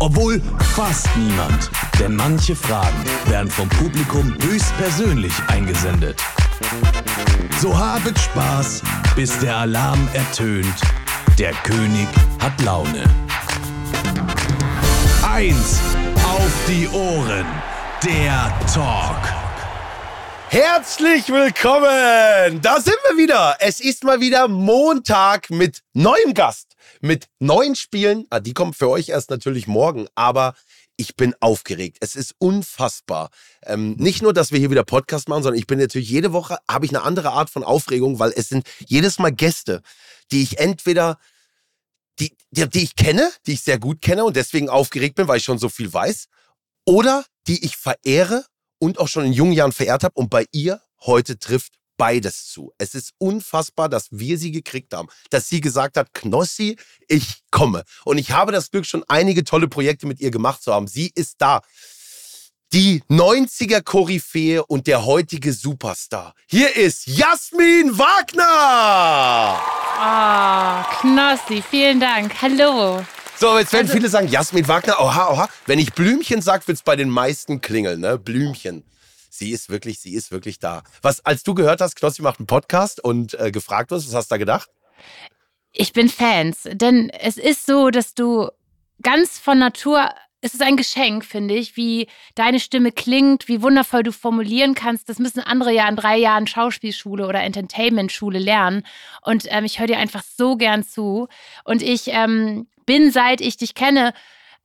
Obwohl fast niemand, denn manche Fragen werden vom Publikum höchstpersönlich eingesendet. So habet Spaß, bis der Alarm ertönt. Der König hat Laune. Eins auf die Ohren. Der Talk. Herzlich willkommen! Da sind wir wieder. Es ist mal wieder Montag mit neuem Gast, mit neuen Spielen. Ah, die kommen für euch erst natürlich morgen, aber ich bin aufgeregt. Es ist unfassbar. Ähm, nicht nur, dass wir hier wieder Podcast machen, sondern ich bin natürlich jede Woche, habe ich eine andere Art von Aufregung, weil es sind jedes Mal Gäste, die ich entweder, die, die, die ich kenne, die ich sehr gut kenne und deswegen aufgeregt bin, weil ich schon so viel weiß, oder die ich verehre und auch schon in jungen Jahren verehrt habe und bei ihr heute trifft beides zu. Es ist unfassbar, dass wir sie gekriegt haben, dass sie gesagt hat, Knossi, ich komme. Und ich habe das Glück, schon einige tolle Projekte mit ihr gemacht zu haben. Sie ist da. Die 90er Koryphäe und der heutige Superstar. Hier ist Jasmin Wagner. Ah, oh, Knossi, vielen Dank. Hallo. So, jetzt werden also, viele sagen, Jasmin Wagner, oha, oha. Wenn ich Blümchen sage, wird es bei den meisten klingeln, ne? Blümchen. Sie ist wirklich, sie ist wirklich da. Was, als du gehört hast, Knossi macht einen Podcast und äh, gefragt wirst, was hast du da gedacht? Ich bin Fans, denn es ist so, dass du ganz von Natur es ist ein Geschenk, finde ich, wie deine Stimme klingt, wie wundervoll du formulieren kannst. Das müssen andere ja in drei Jahren Schauspielschule oder Entertainment-Schule lernen. Und ähm, ich höre dir einfach so gern zu. Und ich ähm, bin, seit ich dich kenne,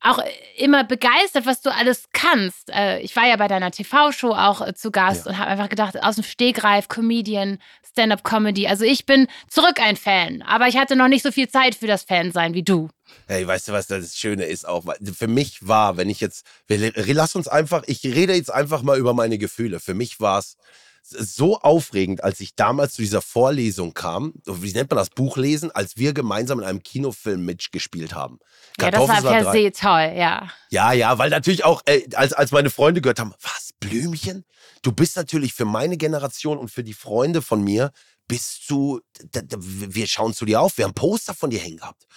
auch immer begeistert, was du alles kannst. Äh, ich war ja bei deiner TV-Show auch äh, zu Gast ja. und habe einfach gedacht, aus dem Stegreif, Comedian, Stand-up-Comedy. Also ich bin zurück ein Fan, aber ich hatte noch nicht so viel Zeit für das Fansein wie du. Hey, weißt du, was das Schöne ist auch? Für mich war, wenn ich jetzt, wir, lass uns einfach, ich rede jetzt einfach mal über meine Gefühle. Für mich war es so aufregend, als ich damals zu dieser Vorlesung kam, wie nennt man das, Buchlesen, als wir gemeinsam in einem Kinofilm mitgespielt haben. Ja, das war per se toll, ja. Ja, ja, weil natürlich auch, äh, als, als meine Freunde gehört haben, was, Blümchen? Du bist natürlich für meine Generation und für die Freunde von mir, bist du, wir schauen zu dir auf, wir haben Poster von dir hängen gehabt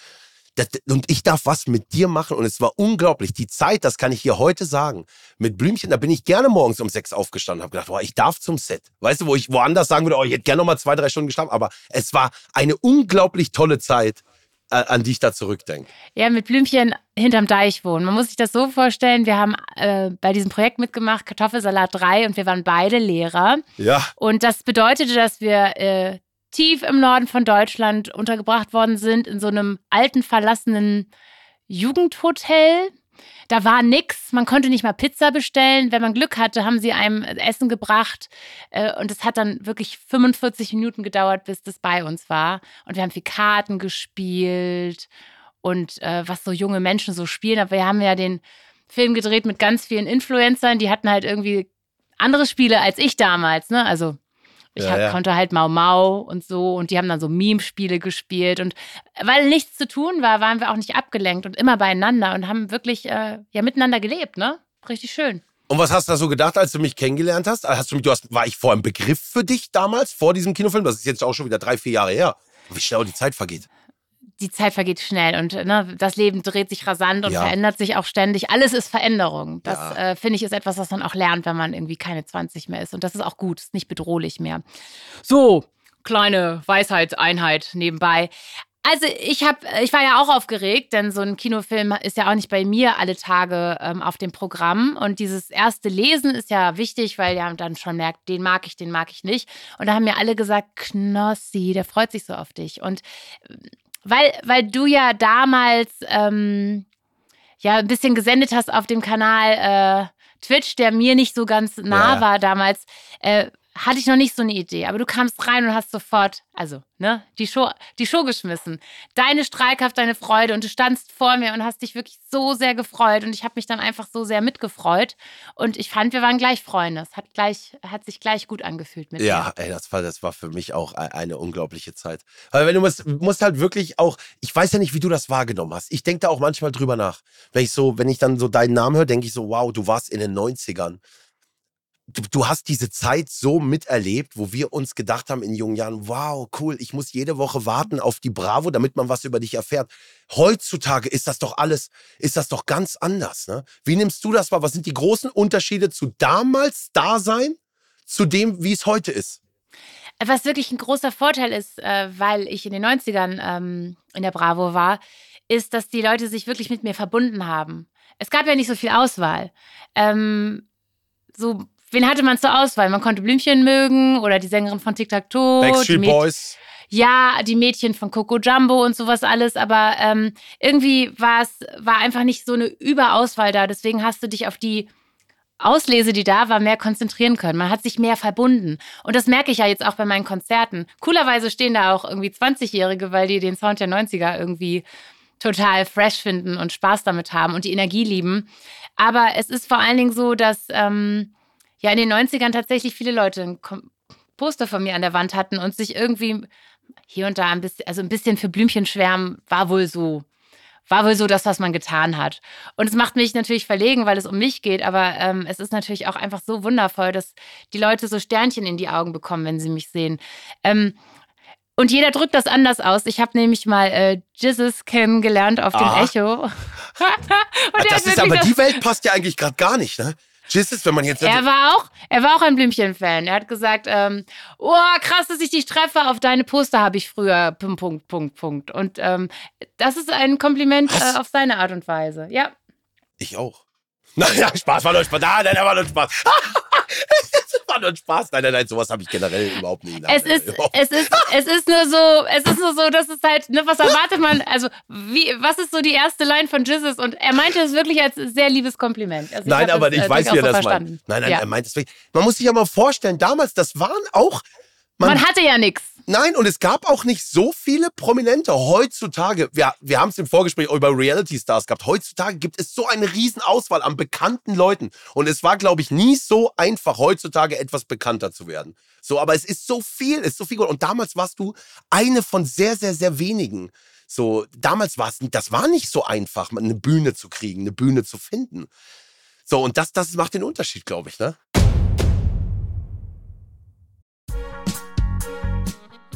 das, und ich darf was mit dir machen und es war unglaublich. Die Zeit, das kann ich hier heute sagen, mit Blümchen, da bin ich gerne morgens um sechs aufgestanden, habe gedacht, boah, ich darf zum Set. Weißt du, wo ich woanders sagen würde, oh, ich hätte gerne noch mal zwei, drei Stunden geschlafen, aber es war eine unglaublich tolle Zeit, äh, an die ich da zurückdenke. Ja, mit Blümchen hinterm Deich wohnen. Man muss sich das so vorstellen, wir haben äh, bei diesem Projekt mitgemacht, Kartoffelsalat 3 und wir waren beide Lehrer. Ja. Und das bedeutete, dass wir äh, tief im Norden von Deutschland untergebracht worden sind, in so einem alten, verlassenen Jugendhotel. Da war nichts, man konnte nicht mal Pizza bestellen. Wenn man Glück hatte, haben sie einem Essen gebracht. Äh, und es hat dann wirklich 45 Minuten gedauert, bis das bei uns war. Und wir haben viel Karten gespielt und äh, was so junge Menschen so spielen. Aber wir haben ja den Film gedreht mit ganz vielen Influencern, die hatten halt irgendwie andere Spiele als ich damals. Ne? Also ich ja, hab, ja. konnte halt Mau Mau und so und die haben dann so Meme-Spiele gespielt und weil nichts zu tun war, waren wir auch nicht abgelenkt und immer beieinander und haben wirklich äh, ja miteinander gelebt, ne? Richtig schön. Und was hast du da so gedacht, als du mich kennengelernt hast? Hast du mich, du hast, war ich vor einem Begriff für dich damals, vor diesem Kinofilm? Das ist jetzt auch schon wieder drei, vier Jahre her. Wie schnell die Zeit vergeht die Zeit vergeht schnell und ne, das Leben dreht sich rasant und ja. verändert sich auch ständig. Alles ist Veränderung. Das ja. äh, finde ich ist etwas, was man auch lernt, wenn man irgendwie keine 20 mehr ist. Und das ist auch gut, ist nicht bedrohlich mehr. So, kleine Weisheitseinheit nebenbei. Also ich habe, ich war ja auch aufgeregt, denn so ein Kinofilm ist ja auch nicht bei mir alle Tage ähm, auf dem Programm. Und dieses erste Lesen ist ja wichtig, weil ja dann schon merkt, den mag ich, den mag ich nicht. Und da haben mir alle gesagt, Knossi, der freut sich so auf dich. Und weil, weil du ja damals ähm, ja ein bisschen gesendet hast auf dem Kanal äh, Twitch, der mir nicht so ganz nah ja. war damals, äh, hatte ich noch nicht so eine Idee. Aber du kamst rein und hast sofort, also, ne, die Show, die Show geschmissen. Deine Strahlkraft, deine Freude und du standst vor mir und hast dich wirklich so sehr gefreut und ich habe mich dann einfach so sehr mitgefreut und ich fand, wir waren gleich Freunde. Es hat gleich, hat sich gleich gut angefühlt mit Ja, dir. ey, das war, das war für mich auch e- eine unglaubliche Zeit. Aber wenn du musst, musst halt wirklich auch, ich weiß ja nicht, wie du das wahrgenommen hast. Ich denke da auch manchmal drüber nach. Wenn ich so, wenn ich dann so deinen Namen höre, denke ich so, wow, du warst in den 90ern. Du, hast diese Zeit so miterlebt, wo wir uns gedacht haben in jungen Jahren, wow, cool, ich muss jede Woche warten auf die Bravo, damit man was über dich erfährt. Heutzutage ist das doch alles, ist das doch ganz anders. Ne? Wie nimmst du das wahr? Was sind die großen Unterschiede zu damals Dasein zu dem, wie es heute ist? Was wirklich ein großer Vorteil ist, äh, weil ich in den 90ern ähm, in der Bravo war, ist, dass die Leute sich wirklich mit mir verbunden haben. Es gab ja nicht so viel Auswahl. Ähm, so, wen hatte man zur Auswahl? Man konnte Blümchen mögen oder die Sängerin von Tic Tac Toe. Backstreet Boys. Ja, die Mädchen von Coco Jumbo und sowas alles, aber ähm, irgendwie war es war einfach nicht so eine Überauswahl da. Deswegen hast du dich auf die Auslese, die da war, mehr konzentrieren können. Man hat sich mehr verbunden. Und das merke ich ja jetzt auch bei meinen Konzerten. Coolerweise stehen da auch irgendwie 20-Jährige, weil die den Sound der 90er irgendwie total fresh finden und Spaß damit haben und die Energie lieben. Aber es ist vor allen Dingen so, dass ähm, ja in den 90ern tatsächlich viele Leute ein Poster von mir an der Wand hatten und sich irgendwie hier und da ein bisschen, also ein bisschen für Blümchen schwärmen, war wohl so. War wohl so das, was man getan hat. Und es macht mich natürlich verlegen, weil es um mich geht, aber ähm, es ist natürlich auch einfach so wundervoll, dass die Leute so Sternchen in die Augen bekommen, wenn sie mich sehen. Ähm, und jeder drückt das anders aus. Ich habe nämlich mal äh, Jizzes kennengelernt auf dem Ah. Echo. das ist aber die Welt passt ja eigentlich gerade gar nicht, ne? Jesus, wenn man jetzt. er war auch, er war auch ein Blümchen-Fan. Er hat gesagt, ähm, oh, krass, dass ich dich treffe. Auf deine Poster habe ich früher Punkt, Punkt, Punkt, Punkt. Und ähm, das ist ein Kompliment äh, auf seine Art und Weise. Ja. ich auch. Naja, Spaß, war nur Spaß. Nein, nein, war nur Spaß. war nur Spaß. Nein, nein, nein, sowas habe ich generell überhaupt nie. Es ist, es ist, es ist nur so, es ist nur so, dass es halt, ne, was erwartet man, also, wie, was ist so die erste Line von Jizzes? Und er meinte es wirklich als sehr liebes Kompliment. Also Nein, aber das, ich äh, weiß, wie er durchaus das so meint. verstanden. Nein, nein, ja. er meint es wirklich. Man muss sich ja mal vorstellen, damals, das waren auch. Man, Man hatte ja nichts. nein, und es gab auch nicht so viele Prominente. Heutzutage, wir, wir haben es im Vorgespräch auch über Reality Stars gehabt. Heutzutage gibt es so eine riesen Auswahl an bekannten Leuten. Und es war, glaube ich, nie so einfach, heutzutage etwas bekannter zu werden. So, aber es ist so viel, es ist so viel. Und damals warst du eine von sehr, sehr, sehr wenigen. So, damals war es, das war nicht so einfach, eine Bühne zu kriegen, eine Bühne zu finden. So, und das, das macht den Unterschied, glaube ich, ne?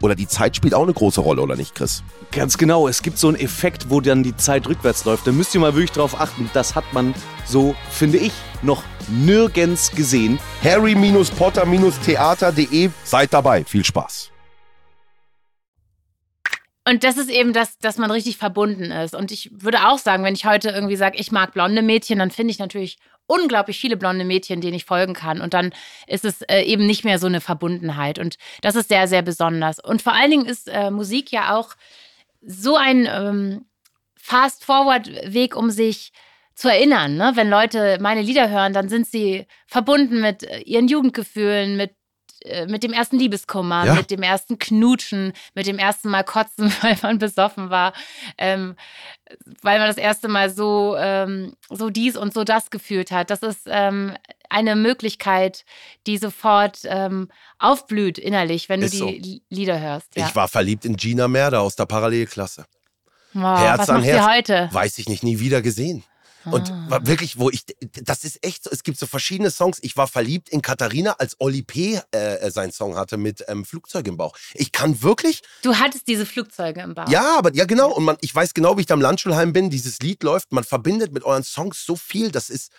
oder die Zeit spielt auch eine große Rolle, oder nicht, Chris? Ganz genau, es gibt so einen Effekt, wo dann die Zeit rückwärts läuft. Da müsst ihr mal wirklich drauf achten. Das hat man so, finde ich, noch nirgends gesehen. Harry-Potter-Theater.de, seid dabei. Viel Spaß. Und das ist eben das, dass man richtig verbunden ist. Und ich würde auch sagen, wenn ich heute irgendwie sage, ich mag blonde Mädchen, dann finde ich natürlich unglaublich viele blonde Mädchen, denen ich folgen kann. Und dann ist es äh, eben nicht mehr so eine Verbundenheit. Und das ist sehr, sehr besonders. Und vor allen Dingen ist äh, Musik ja auch so ein ähm, Fast-Forward-Weg, um sich zu erinnern. Ne? Wenn Leute meine Lieder hören, dann sind sie verbunden mit äh, ihren Jugendgefühlen, mit mit dem ersten Liebeskummer, ja. mit dem ersten Knutschen, mit dem ersten Mal kotzen, weil man besoffen war, ähm, weil man das erste Mal so, ähm, so dies und so das gefühlt hat. Das ist ähm, eine Möglichkeit, die sofort ähm, aufblüht innerlich, wenn ist du die so. Lieder hörst. Ja. Ich war verliebt in Gina Merda aus der Parallelklasse. Wow, Herz was an Herz. Sie heute? Weiß ich nicht, nie wieder gesehen. Und ah. wirklich, wo ich, das ist echt so, es gibt so verschiedene Songs. Ich war verliebt in Katharina, als Oli P. Äh, äh, seinen Song hatte mit ähm, Flugzeug im Bauch. Ich kann wirklich. Du hattest diese Flugzeuge im Bauch. Ja, aber ja, genau. Und man, ich weiß genau, wie ich da im Landschulheim bin. Dieses Lied läuft, man verbindet mit euren Songs so viel. Das ist.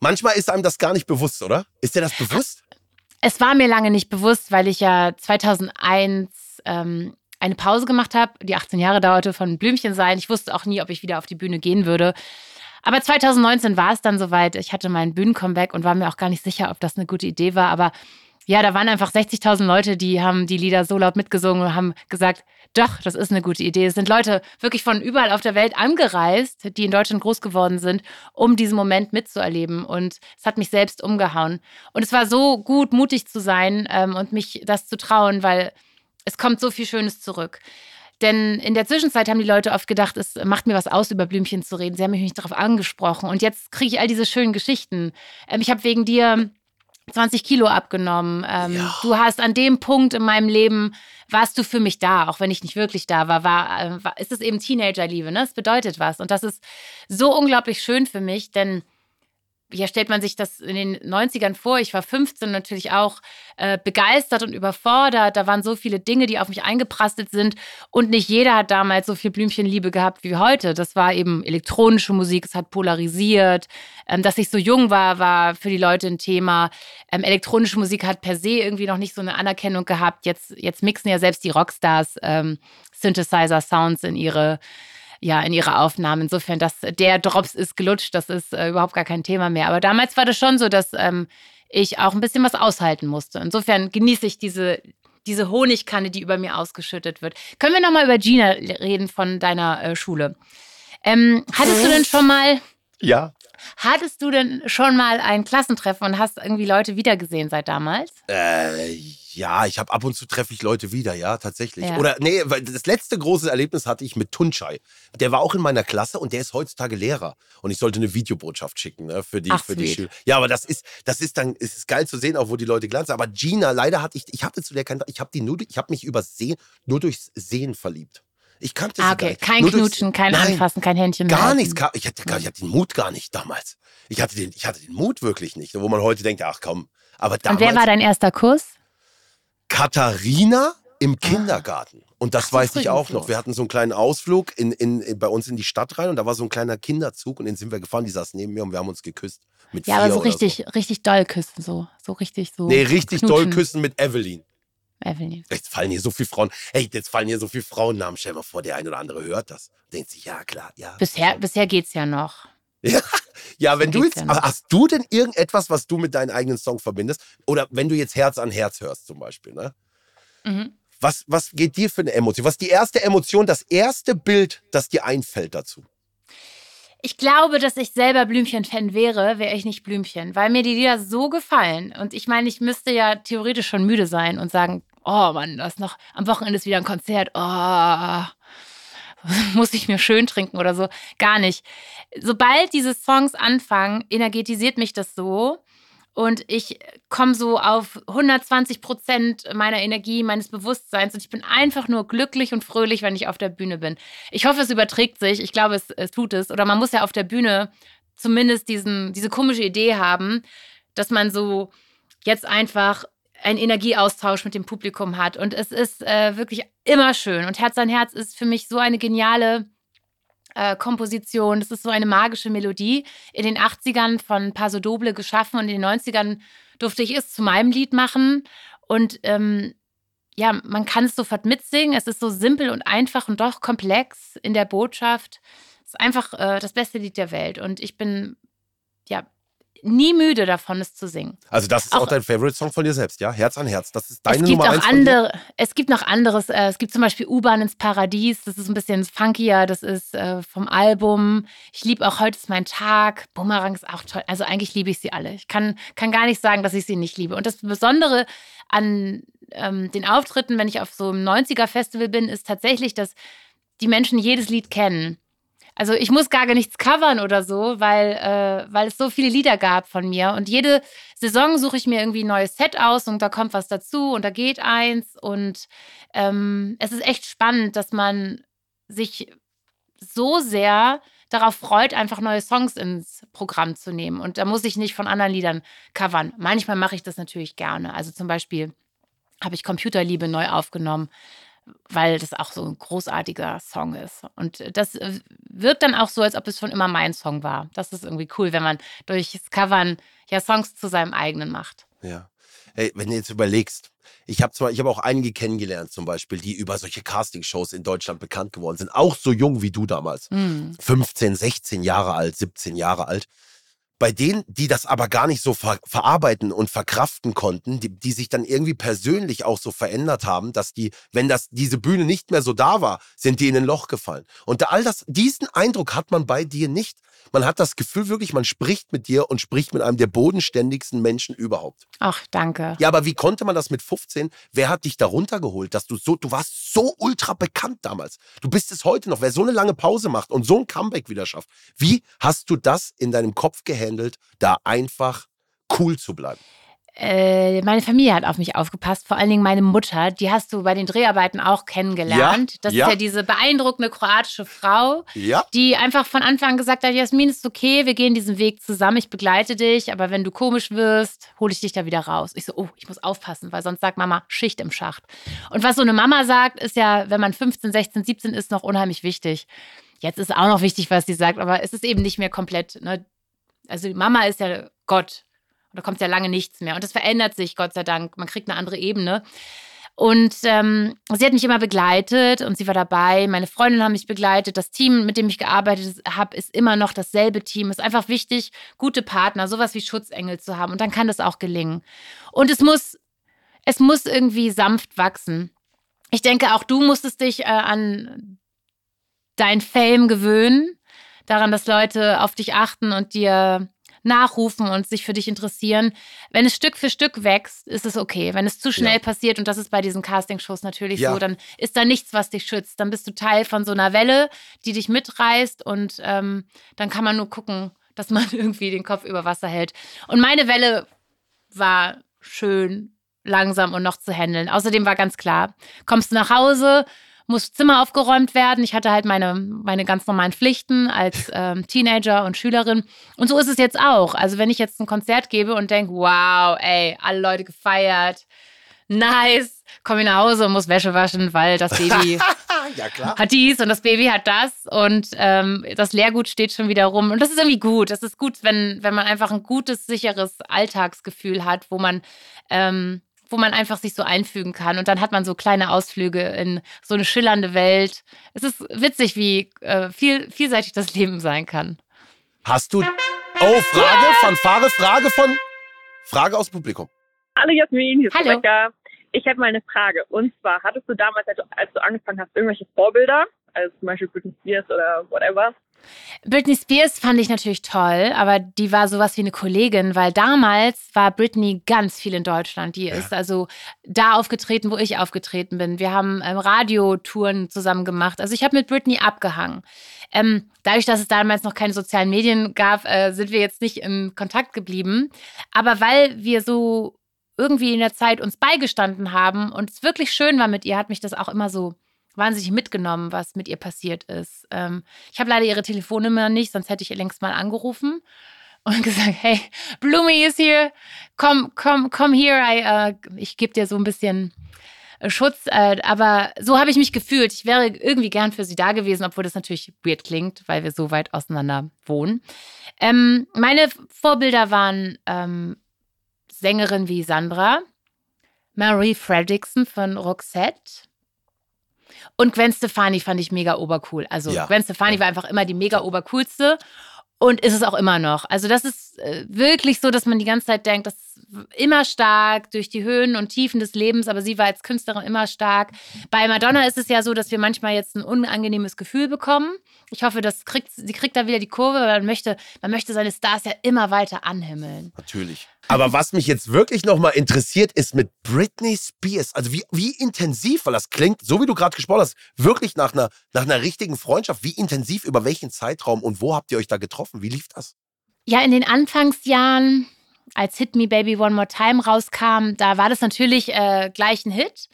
Manchmal ist einem das gar nicht bewusst, oder? Ist dir das bewusst? Es war mir lange nicht bewusst, weil ich ja 2001 ähm, eine Pause gemacht habe, die 18 Jahre dauerte von Blümchen sein. Ich wusste auch nie, ob ich wieder auf die Bühne gehen würde. Aber 2019 war es dann soweit. Ich hatte meinen Bühnencomeback und war mir auch gar nicht sicher, ob das eine gute Idee war. Aber ja, da waren einfach 60.000 Leute, die haben die Lieder so laut mitgesungen und haben gesagt, doch, das ist eine gute Idee. Es sind Leute wirklich von überall auf der Welt angereist, die in Deutschland groß geworden sind, um diesen Moment mitzuerleben. Und es hat mich selbst umgehauen. Und es war so gut, mutig zu sein ähm, und mich das zu trauen, weil es kommt so viel Schönes zurück. Denn in der Zwischenzeit haben die Leute oft gedacht, es macht mir was aus, über Blümchen zu reden. Sie haben mich nicht darauf angesprochen. Und jetzt kriege ich all diese schönen Geschichten. Ähm, ich habe wegen dir 20 Kilo abgenommen. Ähm, ja. Du hast an dem Punkt in meinem Leben, warst du für mich da, auch wenn ich nicht wirklich da war, war, äh, war ist es eben Teenagerliebe, ne? Es bedeutet was. Und das ist so unglaublich schön für mich, denn ja, stellt man sich das in den 90ern vor. Ich war 15 natürlich auch äh, begeistert und überfordert. Da waren so viele Dinge, die auf mich eingeprasselt sind. Und nicht jeder hat damals so viel Blümchenliebe gehabt wie heute. Das war eben elektronische Musik, es hat polarisiert. Ähm, dass ich so jung war, war für die Leute ein Thema. Ähm, elektronische Musik hat per se irgendwie noch nicht so eine Anerkennung gehabt. Jetzt, jetzt mixen ja selbst die Rockstars ähm, Synthesizer-Sounds in ihre ja, in ihrer Aufnahme. Insofern, dass der Drops ist gelutscht, das ist äh, überhaupt gar kein Thema mehr. Aber damals war das schon so, dass ähm, ich auch ein bisschen was aushalten musste. Insofern genieße ich diese, diese Honigkanne, die über mir ausgeschüttet wird. Können wir nochmal über Gina reden von deiner äh, Schule? Ähm, hattest du denn schon mal. Ja. Hattest du denn schon mal ein Klassentreffen und hast irgendwie Leute wiedergesehen seit damals? Äh, ja, ich habe ab und zu treffe ich Leute wieder, ja, tatsächlich. Ja. Oder nee, weil das letzte große Erlebnis hatte ich mit Tunchai. Der war auch in meiner Klasse und der ist heutzutage Lehrer. Und ich sollte eine Videobotschaft schicken, ne, für die, Ach, für die Schüler. Ja, aber das ist, das ist dann, es ist geil zu sehen, auch wo die Leute glanzen. Aber Gina, leider hatte ich, ich hatte zu der kein, ich habe die nur, ich habe mich übersehen, nur durchs Sehen verliebt. Ich kannte ah, sie okay. gar nicht. Kein nur Knutschen, kein Nein, Anfassen, kein Händchen mehr. Gar nichts. Ich hatte, ich hatte den Mut gar nicht damals. Ich hatte den, ich hatte den Mut wirklich nicht. Wo man heute denkt, ach komm. Aber damals, Und wer war dein erster Kurs? Katharina im Kindergarten. Und das Ach, weiß ich auch noch. Wir hatten so einen kleinen Ausflug in, in, in, bei uns in die Stadt rein und da war so ein kleiner Kinderzug und den sind wir gefahren. Die saß neben mir und wir haben uns geküsst. Mit ja, aber so richtig, so. richtig doll küssen, so. So richtig so. Nee, richtig knutschen. doll küssen mit Evelyn. Evelyn. Jetzt fallen hier so viele Frauen. Hey, jetzt fallen hier so viele Frauennamen. Stell dir mal vor, der eine oder andere hört das. Denkt sich, ja, klar, ja. Bisher, bisher geht's ja noch. Ja, ja wenn du jetzt, ja hast du denn irgendetwas, was du mit deinen eigenen Song verbindest? Oder wenn du jetzt Herz an Herz hörst zum Beispiel, ne? Mhm. Was, was geht dir für eine Emotion? Was ist die erste Emotion, das erste Bild, das dir einfällt dazu? Ich glaube, dass ich selber Blümchen-Fan wäre, wäre ich nicht Blümchen, weil mir die Lieder so gefallen. Und ich meine, ich müsste ja theoretisch schon müde sein und sagen, oh Mann, das ist noch am Wochenende ist wieder ein Konzert. Oh, muss ich mir schön trinken oder so. Gar nicht. Sobald diese Songs anfangen, energetisiert mich das so. Und ich komme so auf 120 Prozent meiner Energie, meines Bewusstseins. Und ich bin einfach nur glücklich und fröhlich, wenn ich auf der Bühne bin. Ich hoffe, es überträgt sich. Ich glaube, es, es tut es. Oder man muss ja auf der Bühne zumindest diesen, diese komische Idee haben, dass man so jetzt einfach einen Energieaustausch mit dem Publikum hat. Und es ist äh, wirklich immer schön. Und Herz an Herz ist für mich so eine geniale äh, Komposition. Das ist so eine magische Melodie. In den 80ern von Paso Doble geschaffen und in den 90ern durfte ich es zu meinem Lied machen. Und ähm, ja, man kann es sofort mitsingen. Es ist so simpel und einfach und doch komplex in der Botschaft. Es ist einfach äh, das beste Lied der Welt. Und ich bin ja nie müde davon, es zu singen. Also das ist auch, auch dein Favorite-Song von dir selbst, ja? Herz an Herz. Das ist deine es gibt Nummer auch andere, Es gibt noch anderes. Äh, es gibt zum Beispiel U-Bahn ins Paradies. Das ist ein bisschen funkier. Das ist äh, vom Album. Ich liebe auch Heute ist mein Tag. Bumerang ist auch toll. Also eigentlich liebe ich sie alle. Ich kann, kann gar nicht sagen, dass ich sie nicht liebe. Und das Besondere an ähm, den Auftritten, wenn ich auf so einem 90er-Festival bin, ist tatsächlich, dass die Menschen jedes Lied kennen. Also ich muss gar nichts covern oder so, weil, äh, weil es so viele Lieder gab von mir. Und jede Saison suche ich mir irgendwie ein neues Set aus und da kommt was dazu und da geht eins. Und ähm, es ist echt spannend, dass man sich so sehr darauf freut, einfach neue Songs ins Programm zu nehmen. Und da muss ich nicht von anderen Liedern covern. Manchmal mache ich das natürlich gerne. Also zum Beispiel habe ich Computerliebe neu aufgenommen weil das auch so ein großartiger Song ist. Und das äh, wirkt dann auch so, als ob es schon immer mein Song war. Das ist irgendwie cool, wenn man durch das Covern ja Songs zu seinem eigenen macht. Ja. Hey, wenn du jetzt überlegst, ich habe zwar, ich habe auch einige kennengelernt, zum Beispiel, die über solche Castingshows in Deutschland bekannt geworden sind, auch so jung wie du damals. Mhm. 15, 16 Jahre alt, 17 Jahre alt bei denen, die das aber gar nicht so ver verarbeiten und verkraften konnten, die, die, sich dann irgendwie persönlich auch so verändert haben, dass die, wenn das diese Bühne nicht mehr so da war, sind die in ein Loch gefallen. Und all das, diesen Eindruck hat man bei dir nicht. Man hat das Gefühl wirklich, man spricht mit dir und spricht mit einem der bodenständigsten Menschen überhaupt. Ach, danke. Ja, aber wie konnte man das mit 15? Wer hat dich da runtergeholt, dass du so, du warst so ultra bekannt damals. Du bist es heute noch. Wer so eine lange Pause macht und so ein Comeback wieder schafft, wie hast du das in deinem Kopf gehandelt, da einfach cool zu bleiben? Äh, meine Familie hat auf mich aufgepasst, vor allen Dingen meine Mutter. Die hast du bei den Dreharbeiten auch kennengelernt. Ja, das ja. ist ja diese beeindruckende kroatische Frau, ja. die einfach von Anfang an gesagt hat: Jasmin, ist okay, wir gehen diesen Weg zusammen, ich begleite dich, aber wenn du komisch wirst, hole ich dich da wieder raus. Ich so: Oh, ich muss aufpassen, weil sonst sagt Mama Schicht im Schacht. Und was so eine Mama sagt, ist ja, wenn man 15, 16, 17 ist, noch unheimlich wichtig. Jetzt ist auch noch wichtig, was sie sagt, aber es ist eben nicht mehr komplett. Ne? Also, Mama ist ja Gott. Und da kommt ja lange nichts mehr. Und das verändert sich, Gott sei Dank. Man kriegt eine andere Ebene. Und ähm, sie hat mich immer begleitet und sie war dabei. Meine Freundinnen haben mich begleitet. Das Team, mit dem ich gearbeitet habe, ist immer noch dasselbe Team. Es ist einfach wichtig, gute Partner, sowas wie Schutzengel zu haben. Und dann kann das auch gelingen. Und es muss, es muss irgendwie sanft wachsen. Ich denke, auch du musstest dich äh, an dein Fame gewöhnen, daran, dass Leute auf dich achten und dir nachrufen und sich für dich interessieren. Wenn es Stück für Stück wächst, ist es okay. Wenn es zu schnell ja. passiert, und das ist bei diesen Castingshows natürlich ja. so, dann ist da nichts, was dich schützt. Dann bist du Teil von so einer Welle, die dich mitreißt und ähm, dann kann man nur gucken, dass man irgendwie den Kopf über Wasser hält. Und meine Welle war schön langsam und noch zu handeln. Außerdem war ganz klar, kommst du nach Hause, muss Zimmer aufgeräumt werden. Ich hatte halt meine, meine ganz normalen Pflichten als ähm, Teenager und Schülerin. Und so ist es jetzt auch. Also wenn ich jetzt ein Konzert gebe und denke, wow, ey, alle Leute gefeiert, nice, komme ich nach Hause und muss Wäsche waschen, weil das Baby ja, hat dies und das Baby hat das und ähm, das Lehrgut steht schon wieder rum. Und das ist irgendwie gut. Das ist gut, wenn, wenn man einfach ein gutes, sicheres Alltagsgefühl hat, wo man ähm, wo man einfach sich so einfügen kann. Und dann hat man so kleine Ausflüge in so eine schillernde Welt. Es ist witzig, wie äh, viel, vielseitig das Leben sein kann. Hast du. Oh, Frage, Fanfare, Frage von. Frage aus Publikum. Hallo Jasmin, hier ist Hallo. Rebecca. Ich hätte mal eine Frage. Und zwar, hattest du damals, als du angefangen hast, irgendwelche Vorbilder? Also zum Beispiel Britney Spears oder whatever? Britney Spears fand ich natürlich toll, aber die war sowas wie eine Kollegin, weil damals war Britney ganz viel in Deutschland. Die ja. ist also da aufgetreten, wo ich aufgetreten bin. Wir haben ähm, Radiotouren zusammen gemacht. Also ich habe mit Britney abgehangen. Ähm, dadurch, dass es damals noch keine sozialen Medien gab, äh, sind wir jetzt nicht in Kontakt geblieben. Aber weil wir so irgendwie in der Zeit uns beigestanden haben und es wirklich schön war mit ihr, hat mich das auch immer so wahnsinnig mitgenommen, was mit ihr passiert ist. Ähm, ich habe leider ihre Telefonnummer nicht, sonst hätte ich ihr längst mal angerufen und gesagt, hey, Blumi ist hier, komm, komm, komm here, I, uh, ich gebe dir so ein bisschen äh, Schutz. Äh, aber so habe ich mich gefühlt. Ich wäre irgendwie gern für sie da gewesen, obwohl das natürlich weird klingt, weil wir so weit auseinander wohnen. Ähm, meine Vorbilder waren ähm, Sängerinnen wie Sandra, Marie Fredrickson von Roxette. Und Gwen Stefani fand ich mega obercool. Also Ja. Gwen Stefani war einfach immer die mega obercoolste und ist es auch immer noch. Also das ist äh, wirklich so, dass man die ganze Zeit denkt, das ist immer stark durch die Höhen und Tiefen des Lebens, aber sie war als Künstlerin immer stark. Bei Madonna ist es ja so, dass wir manchmal jetzt ein unangenehmes Gefühl bekommen. Ich hoffe, das kriegt, sie kriegt da wieder die Kurve, weil man möchte, man möchte seine Stars ja immer weiter anhimmeln. Natürlich. Aber was mich jetzt wirklich nochmal interessiert, ist mit Britney Spears. Also wie, wie intensiv, weil das klingt, so wie du gerade gesprochen hast, wirklich nach einer, nach einer richtigen Freundschaft. Wie intensiv, über welchen Zeitraum und wo habt ihr euch da getroffen? Wie lief das? Ja, in den Anfangsjahren, als Hit Me Baby One More Time rauskam, da war das natürlich äh, gleich ein Hit.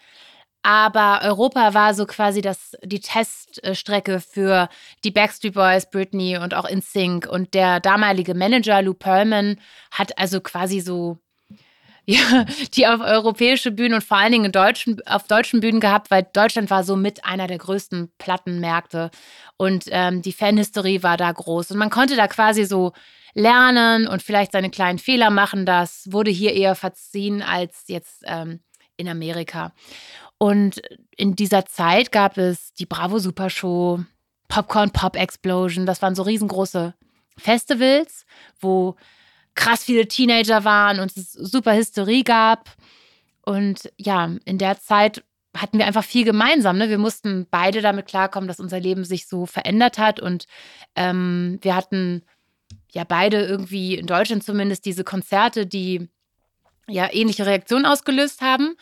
Aber Europa war so quasi das, die Teststrecke für die Backstreet Boys, Britney und auch InSync. Und der damalige Manager Lou Pearlman hat also quasi so ja, die auf europäische Bühnen und vor allen Dingen in deutschen, auf deutschen Bühnen gehabt, weil Deutschland war so mit einer der größten Plattenmärkte und ähm, die Fanhistorie war da groß und man konnte da quasi so lernen und vielleicht seine kleinen Fehler machen. Das wurde hier eher verziehen als jetzt ähm, in Amerika. Und in dieser Zeit gab es die Bravo Super Show, Popcorn Pop Explosion. Das waren so riesengroße Festivals, wo krass viele Teenager waren und es super Hysterie gab. Und ja, in der Zeit hatten wir einfach viel gemeinsam. Ne? Wir mussten beide damit klarkommen, dass unser Leben sich so verändert hat. Und ähm, wir hatten ja beide irgendwie in Deutschland zumindest diese Konzerte, die ja ähnliche Reaktionen ausgelöst haben.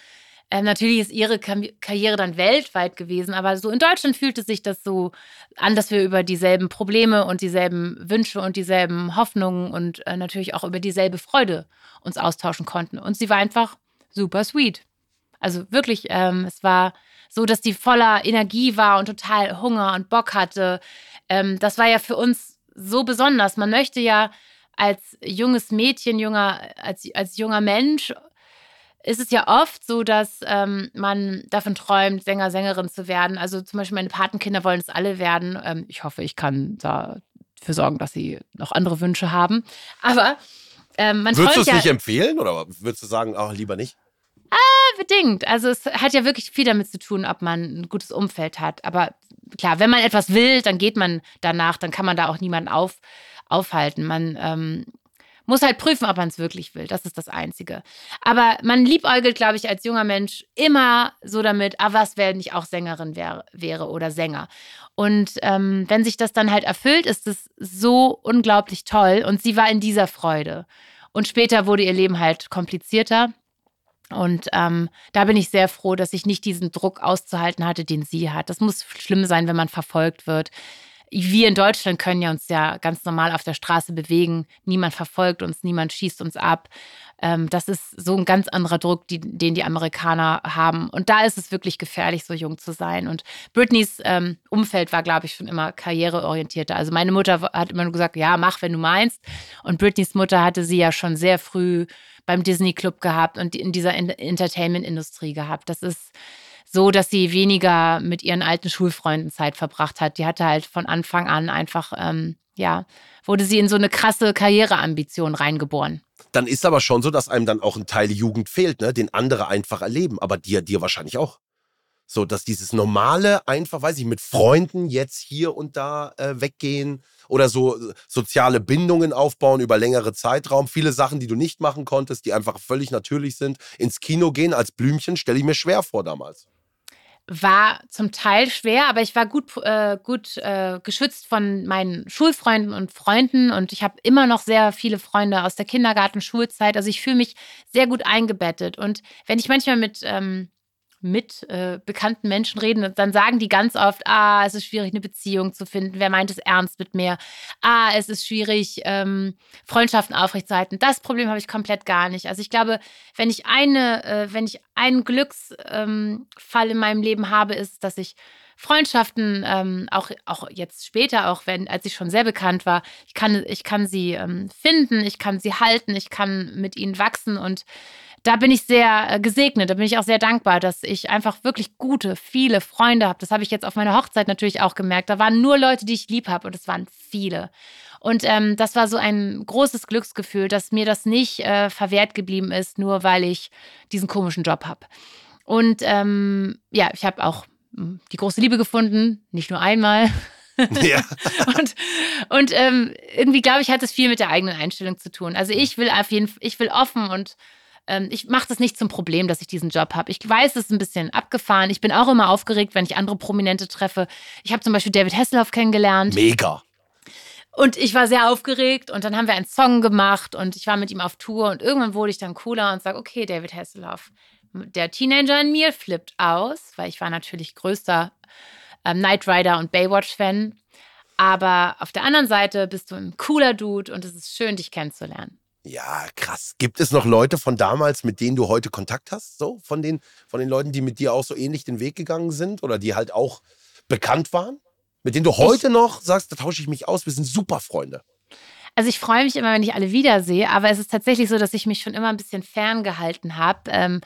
Ähm, natürlich ist ihre Karriere dann weltweit gewesen, aber so in Deutschland fühlte sich das so an, dass wir über dieselben Probleme und dieselben Wünsche und dieselben Hoffnungen und äh, natürlich auch über dieselbe Freude uns austauschen konnten. Und sie war einfach super sweet. Also wirklich, ähm, es war so, dass die voller Energie war und total Hunger und Bock hatte. Ähm, das war ja für uns so besonders. Man möchte ja als junges Mädchen, junger, als, als junger Mensch ist es ja oft so, dass ähm, man davon träumt, Sänger, Sängerin zu werden. Also zum Beispiel meine Patenkinder wollen es alle werden. Ähm, ich hoffe, ich kann dafür sorgen, dass sie noch andere Wünsche haben. Aber ähm, man Würdest du es ja nicht empfehlen oder würdest du sagen, ach, lieber nicht? Bedingt. Also es hat ja wirklich viel damit zu tun, ob man ein gutes Umfeld hat. Aber klar, wenn man etwas will, dann geht man danach, dann kann man da auch niemanden auf, aufhalten. Man ähm, muss halt prüfen, ob man es wirklich will. Das ist das Einzige. Aber man liebäugelt, glaube ich, als junger Mensch immer so damit, ah, was, wenn ich auch Sängerin wär, wäre oder Sänger. Und ähm, wenn sich das dann halt erfüllt, ist es so unglaublich toll. Und sie war in dieser Freude. Und später wurde ihr Leben halt komplizierter. Und ähm, da bin ich sehr froh, dass ich nicht diesen Druck auszuhalten hatte, den sie hat. Das muss schlimm sein, wenn man verfolgt wird. Wir in Deutschland können ja uns ja ganz normal auf der Straße bewegen. Niemand verfolgt uns, niemand schießt uns ab. Ähm, das ist so ein ganz anderer Druck, die, den die Amerikaner haben. Und da ist es wirklich gefährlich, so jung zu sein. Und Britneys ähm, Umfeld war, glaube ich, schon immer karriereorientierter. Also meine Mutter hat immer nur gesagt, ja, mach, wenn du meinst. Und Britneys Mutter hatte sie ja schon sehr früh beim Disney Club gehabt und in dieser Entertainment-Industrie gehabt. Das ist so, dass sie weniger mit ihren alten Schulfreunden Zeit verbracht hat. Die hatte halt von Anfang an einfach, ähm, ja, wurde sie in so eine krasse Karriereambition reingeboren. Dann ist aber schon so, dass einem dann auch ein Teil Jugend fehlt, ne? den andere einfach erleben. Aber dir, dir wahrscheinlich auch. So, dass dieses normale einfach, weiß ich, mit Freunden jetzt hier und da äh, weggehen oder so äh, soziale Bindungen aufbauen über längere Zeitraum. Viele Sachen, die du nicht machen konntest, die einfach völlig natürlich sind. Ins Kino gehen als Blümchen stelle ich mir schwer vor damals. War zum Teil schwer, aber ich war gut, äh, gut äh, geschützt von meinen Schulfreunden und Freunden und ich habe immer noch sehr viele Freunde aus der Kindergarten, Schulzeit. Also ich fühle mich sehr gut eingebettet. Und wenn ich manchmal mit ähm, mit äh, bekannten Menschen reden, dann sagen die ganz oft, ah, es ist schwierig, eine Beziehung zu finden. Wer meint es ernst mit mir? Ah, es ist schwierig, ähm, Freundschaften aufrechtzuerhalten. Das Problem habe ich komplett gar nicht. Also ich glaube, wenn ich eine, äh, wenn ich einen Glücksfall ähm, in meinem Leben habe, ist, dass ich Freundschaften, ähm, auch, auch jetzt später, auch wenn, als ich schon sehr bekannt war, ich kann, ich kann sie ähm, finden, ich kann sie halten, ich kann mit ihnen wachsen und da bin ich sehr äh, gesegnet, da bin ich auch sehr dankbar, dass ich einfach wirklich gute, viele Freunde habe. Das habe ich jetzt auf meiner Hochzeit natürlich auch gemerkt. Da waren nur Leute, die ich lieb habe und es waren viele. Und ähm, das war so ein großes Glücksgefühl, dass mir das nicht äh, verwehrt geblieben ist, nur weil ich diesen komischen Job habe. Und ähm, ja, ich habe auch hm, die große Liebe gefunden, nicht nur einmal. Ja. und und ähm, irgendwie glaube ich, hat es viel mit der eigenen Einstellung zu tun. Also ich will auf jeden ich will offen und ähm, ich mache das nicht zum Problem, dass ich diesen Job habe. Ich weiß, es ist ein bisschen abgefahren. Ich bin auch immer aufgeregt, wenn ich andere Prominente treffe. Ich habe zum Beispiel David Hasselhoff kennengelernt. Mega. Und ich war sehr aufgeregt und dann haben wir einen Song gemacht und ich war mit ihm auf Tour und irgendwann wurde ich dann cooler und sage, okay, David Hasselhoff, der Teenager in mir flippt aus, weil ich war natürlich größter ähm, Knight Rider und Baywatch-Fan. Aber auf der anderen Seite bist du ein cooler Dude und es ist schön, dich kennenzulernen. Ja, krass. Gibt es noch Leute von damals, mit denen du heute Kontakt hast? So, von den, von den Leuten, die mit dir auch so ähnlich den Weg gegangen sind oder die halt auch bekannt waren? Mit denen du heute noch sagst, da tausche ich mich aus, wir sind super Freunde. Also ich freue mich immer, wenn ich alle wiedersehe, aber es ist tatsächlich so, dass ich mich schon immer ein bisschen ferngehalten habe. Ähm,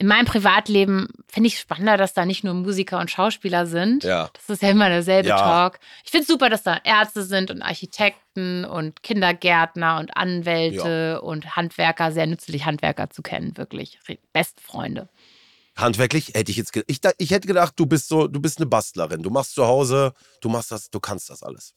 in meinem Privatleben finde ich es spannender, dass da nicht nur Musiker und Schauspieler sind. Ja. Das ist ja immer derselbe Ja. Talk. Ich finde es super, dass da Ärzte sind und Architekten und Kindergärtner und Anwälte und Handwerker. Sehr nützlich, Handwerker zu kennen, wirklich. Re- Beste Freunde. Handwerklich hätte ich jetzt ich, ich hätte gedacht, du bist so, du bist eine Bastlerin. Du machst zu Hause, du machst das, du kannst das alles.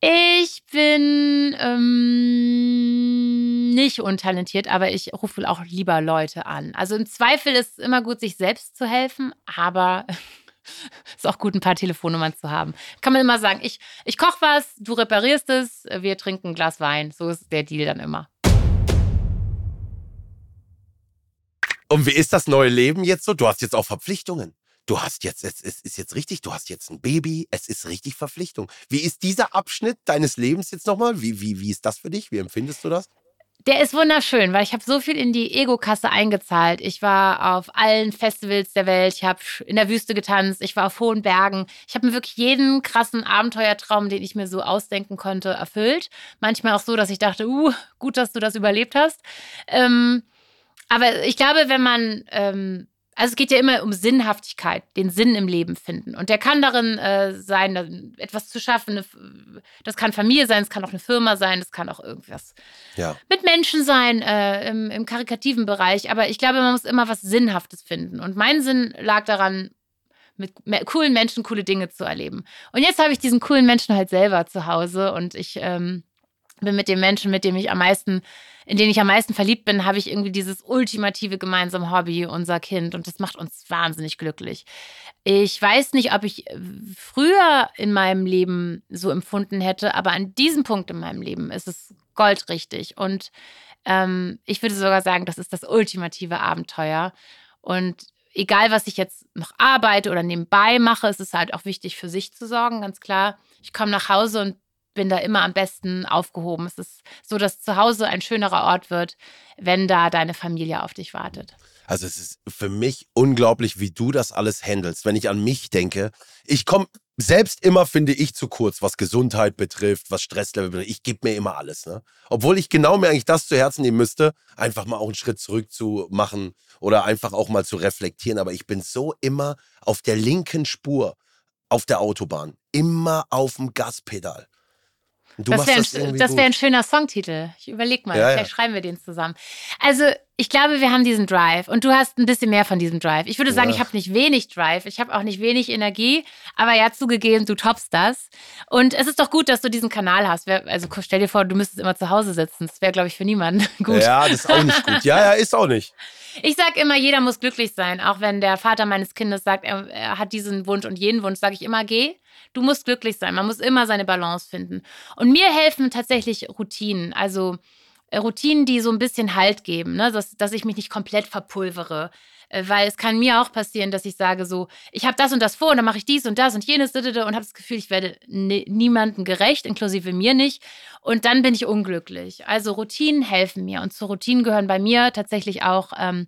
Ich bin ähm, nicht untalentiert, aber ich rufe auch lieber Leute an. Also im Zweifel ist es immer gut, sich selbst zu helfen, aber ist auch gut, ein paar Telefonnummern zu haben. Kann man immer sagen, ich, ich koche was, du reparierst es, wir trinken ein Glas Wein. So ist der Deal dann immer. Und wie ist das neue Leben jetzt so? Du hast jetzt auch Verpflichtungen. Du hast jetzt, es es ist jetzt richtig, du hast jetzt ein Baby, es ist richtig Verpflichtung. Wie ist dieser Abschnitt deines Lebens jetzt nochmal? Wie, wie, wie ist das für dich? Wie empfindest du das? Der ist wunderschön, weil ich habe so viel in die Ego-Kasse eingezahlt. Ich war auf allen Festivals der Welt, ich habe in der Wüste getanzt, ich war auf hohen Bergen. Ich habe mir wirklich jeden krassen Abenteuertraum, den ich mir so ausdenken konnte, erfüllt. Manchmal auch so, dass ich dachte, uh, gut, dass du das überlebt hast. Ähm, aber ich glaube, wenn man, ähm, also es geht ja immer um Sinnhaftigkeit, den Sinn im Leben finden. Und der kann darin äh, sein, etwas zu schaffen. Das kann Familie sein, es kann auch eine Firma sein, es kann auch irgendwas Ja. mit Menschen sein äh, im, im karikativen Bereich. Aber ich glaube, man muss immer was Sinnhaftes finden. Und mein Sinn lag daran, mit coolen Menschen coole Dinge zu erleben. Und jetzt habe ich diesen coolen Menschen halt selber zu Hause und ich ähm, bin mit dem Menschen, mit dem ich am meisten, in den ich am meisten verliebt bin, habe ich irgendwie dieses ultimative gemeinsame Hobby, unser Kind. Und das macht uns wahnsinnig glücklich. Ich weiß nicht, ob ich äh, früher in meinem Leben so empfunden hätte, aber an diesem Punkt in meinem Leben ist es goldrichtig. Und ähm, ich würde sogar sagen, das ist das ultimative Abenteuer. Und egal, was ich jetzt noch arbeite oder nebenbei mache, ist es halt auch wichtig, für sich zu sorgen, ganz klar. Ich komme nach Hause und bin da immer am besten aufgehoben. Es ist so, dass zu Hause ein schönerer Ort wird, wenn da deine Familie auf dich wartet. Also es ist für mich unglaublich, wie du das alles handelst. Wenn ich an mich denke, ich komme selbst immer, finde ich, zu kurz, was Gesundheit betrifft, was Stresslevel betrifft. Ich gebe mir immer alles. Ne? Obwohl ich genau mir eigentlich das zu Herzen nehmen müsste, einfach mal auch einen Schritt zurück zu machen oder einfach auch mal zu reflektieren. Aber ich bin so immer auf der linken Spur auf der Autobahn. Immer auf dem Gaspedal. Das wäre ein, das wär ein schöner Songtitel. Ich überleg mal, Ja, vielleicht ja. schreiben wir den zusammen. Also, ich glaube, wir haben diesen Drive und du hast ein bisschen mehr von diesem Drive. Ich würde sagen, Ja. ich habe nicht wenig Drive, ich habe auch nicht wenig Energie, aber ja, zugegeben, du toppst das. Und es ist doch gut, dass du diesen Kanal hast. Also, stell dir vor, du müsstest immer zu Hause sitzen. Das wäre, glaube ich, für niemanden gut. Ja, das ist auch nicht gut. Ja, ja, ist auch nicht. Ich sage immer, jeder muss glücklich sein. Auch wenn der Vater meines Kindes sagt, er, er hat diesen Wunsch und jenen Wunsch, sage ich immer, geh. Du musst glücklich sein. Man muss immer seine Balance finden. Und mir helfen tatsächlich Routinen. Also Routinen, die so ein bisschen Halt geben, ne? dass, dass ich mich nicht komplett verpulvere. Äh, Weil es kann mir auch passieren, dass ich sage so, ich habe das und das vor und dann mache ich dies und das und jenes und habe das Gefühl, ich werde ni- niemandem gerecht, inklusive mir nicht. Und dann bin ich unglücklich. Also Routinen helfen mir. Und zu Routinen gehören bei mir tatsächlich auch ähm,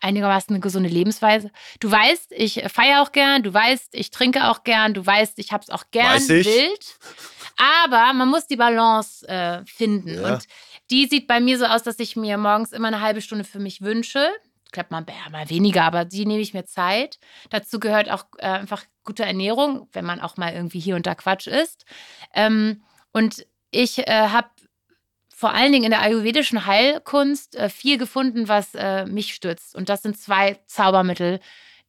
einigermaßen eine gesunde Lebensweise. Du weißt, ich feiere auch gern, du weißt, ich trinke auch gern, du weißt, ich habe es auch gern wild. Aber man muss die Balance äh, finden. Ja. Und die sieht bei mir so aus, dass ich mir morgens immer eine halbe Stunde für mich wünsche. Klappt mal, mal weniger, aber die nehme ich mir Zeit. Dazu gehört auch äh, einfach gute Ernährung, wenn man auch mal irgendwie hier und da Quatsch isst. Ähm, und ich äh, habe vor allen Dingen in der ayurvedischen Heilkunst äh, viel gefunden, was äh, mich stützt. Und das sind zwei Zaubermittel,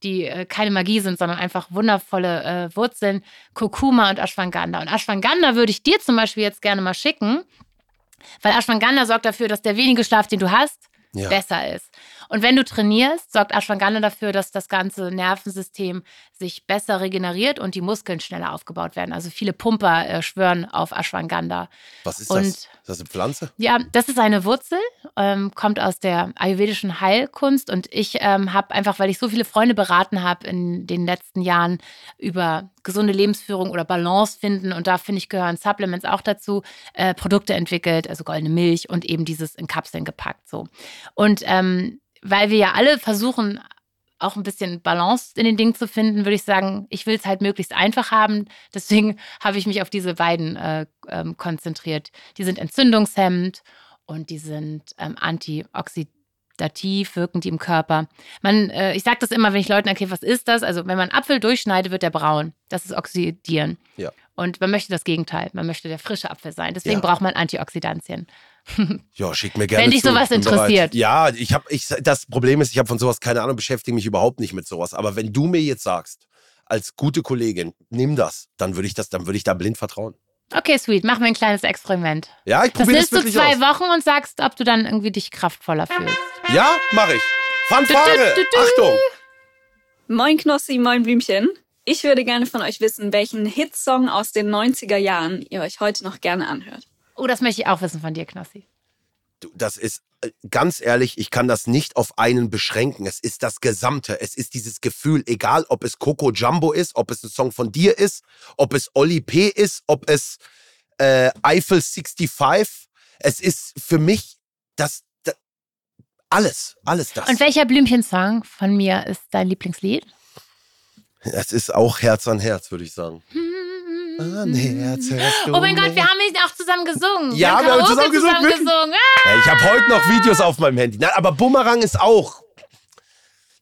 die äh, keine Magie sind, sondern einfach wundervolle äh, Wurzeln, Kurkuma und Ashwagandha. Und Ashwagandha würde ich dir zum Beispiel jetzt gerne mal schicken, weil Ashwagandha sorgt dafür, dass der wenige Schlaf, den du hast, Ja. besser ist. Und wenn du trainierst, sorgt Ashwagandha dafür, dass das ganze Nervensystem sich besser regeneriert und die Muskeln schneller aufgebaut werden. Also viele Pumper äh, schwören auf Ashwagandha. Was ist Und- das? Ist das eine Pflanze? Ja, das ist eine Wurzel, ähm, kommt aus der ayurvedischen Heilkunst und ich ähm, habe einfach, weil ich so viele Freunde beraten habe in den letzten Jahren über gesunde Lebensführung oder Balance finden und da finde ich gehören Supplements auch dazu, äh, Produkte entwickelt, also goldene Milch und eben dieses in Kapseln gepackt so. Und ähm, weil wir ja alle versuchen, auch ein bisschen Balance in den Dingen zu finden, würde ich sagen, ich will es halt möglichst einfach haben. Deswegen habe ich mich auf diese beiden äh, ähm, konzentriert. Die sind entzündungshemmend und die sind ähm, antioxidativ, wirken die im Körper. Man, äh, ich sage das immer, wenn ich Leuten erkläre, was ist das? Also wenn man Apfel durchschneidet, wird der braun. Das ist Oxidieren. Ja. Und man möchte das Gegenteil. Man möchte der frische Apfel sein. Deswegen Ja. braucht man Antioxidantien. Ja, schick mir gerne Wenn dich zu. sowas bereit. interessiert. Ja, ich habe ich das Problem ist, ich habe von sowas keine Ahnung, beschäftige mich überhaupt nicht mit sowas, aber wenn du mir jetzt sagst, als gute Kollegin, nimm das, dann würde ich das dann würde ich da blind vertrauen. Okay, sweet. Machen wir ein kleines Experiment. Ja, ich Das probiere das, nimmst du wirklich zwei aus. Wochen und sagst, ob du dann irgendwie dich kraftvoller fühlst. Ja, mache ich. Fanfare. Du, du, du, du. Achtung. Moin Knossi, moin Blümchen. Ich würde gerne von euch wissen, welchen Hitsong aus den 90er Jahren ihr euch heute noch gerne anhört. Oh, das möchte ich auch wissen von dir, Knossi. Das ist äh, ganz ehrlich, ich kann das nicht auf einen beschränken. Es ist das Gesamte. Es ist dieses Gefühl, egal ob es Coco Jumbo ist, ob es ein Song von dir ist, ob es Oli P ist, ob es äh, Eiffel 65. Es ist für mich das, das alles, alles das. Und welcher Blümchen-Song von mir ist dein Lieblingslied? Es ist auch Herz an Herz, würde ich sagen. An Herz, Herz, Oh mein Gott, wir haben auch zusammen gesungen. Ja, wir haben Karaoke zusammen gesungen, wirklich? gesungen. Ah! Ja, ich habe heute noch Videos auf meinem Handy. Na, aber Bumerang ist auch.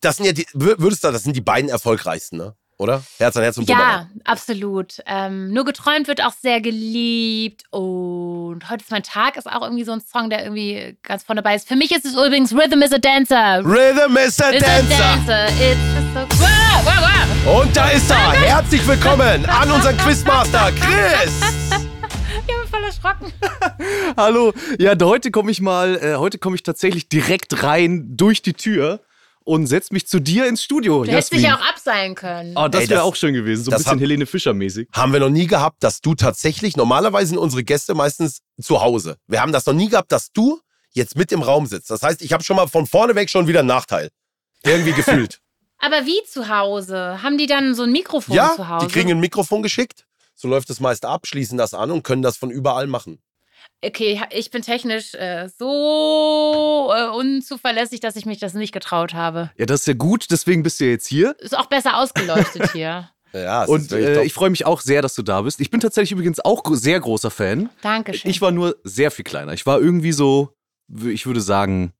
Das sind ja die, wür- würdest du, das sind die beiden erfolgreichsten, ne? Oder? Herz an Herz und. Ja, absolut. Ähm, Nur geträumt wird auch sehr geliebt. Und heute ist mein Tag ist auch irgendwie so ein Song, der irgendwie ganz vorne dabei ist. Für mich ist es übrigens Rhythm is a Dancer. Rhythm is a Is a Dancer. dancer. It's so wow, wow, wow. Und da ist er. Herzlich willkommen an unseren Quizmaster Chris. Ich bin voll erschrocken. Hallo. Ja, heute komme ich mal, äh, heute komme ich tatsächlich direkt rein durch die Tür und setze mich zu dir ins Studio. Du hättest dich ja auch abseilen können. Oh, das wäre auch schön gewesen. So ein bisschen hab- Helene Fischer-mäßig. Haben wir noch nie gehabt, dass du tatsächlich, normalerweise sind unsere Gäste meistens zu Hause. Wir haben das noch nie gehabt, dass du jetzt mit im Raum sitzt. Das heißt, ich habe schon mal von vorne weg schon wieder einen Nachteil. Irgendwie gefühlt. Aber wie zu Hause? Haben die dann so ein Mikrofon ja, zu Hause? die kriegen ein Mikrofon geschickt. So läuft es meist ab, schließen das an und können das von überall machen. Okay, ich bin technisch äh, so äh, unzuverlässig, dass ich mich das nicht getraut habe. Ja, das ist ja gut, deswegen bist du ja jetzt hier. Ist auch besser ausgeleuchtet hier. Ja, Und äh, ich freue mich auch sehr, dass du da bist. Ich bin tatsächlich übrigens auch sehr großer Fan. Dankeschön. Ich war nur sehr viel kleiner. Ich war irgendwie so, ich würde sagen,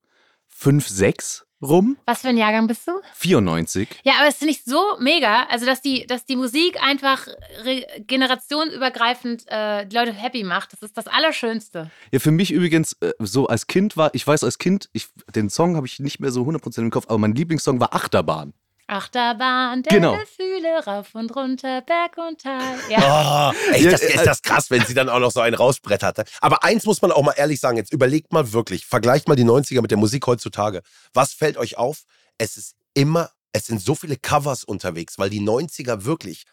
5, 6 rum. Was für ein Jahrgang bist du? 94. Ja, aber es finde ich so mega, also dass die, dass die Musik einfach re- generationenübergreifend äh, die Leute happy macht. Das ist das Allerschönste. Ja, für mich übrigens, äh, so als Kind war, ich weiß als Kind, ich, den Song habe ich nicht mehr so 100% im Kopf, aber mein Lieblingssong war Achterbahn. Achterbahn der Genau. Gefühle rauf und runter, Berg und Tal. Ja. Oh, echt, Ja, das äh, ist das krass, wenn sie dann auch noch so einen rausbrettert. Aber eins muss man auch mal ehrlich sagen, jetzt überlegt mal wirklich, vergleicht mal die 90er mit der Musik heutzutage. Was fällt euch auf? Es ist immer, es sind so viele Covers unterwegs, weil die 90er wirklich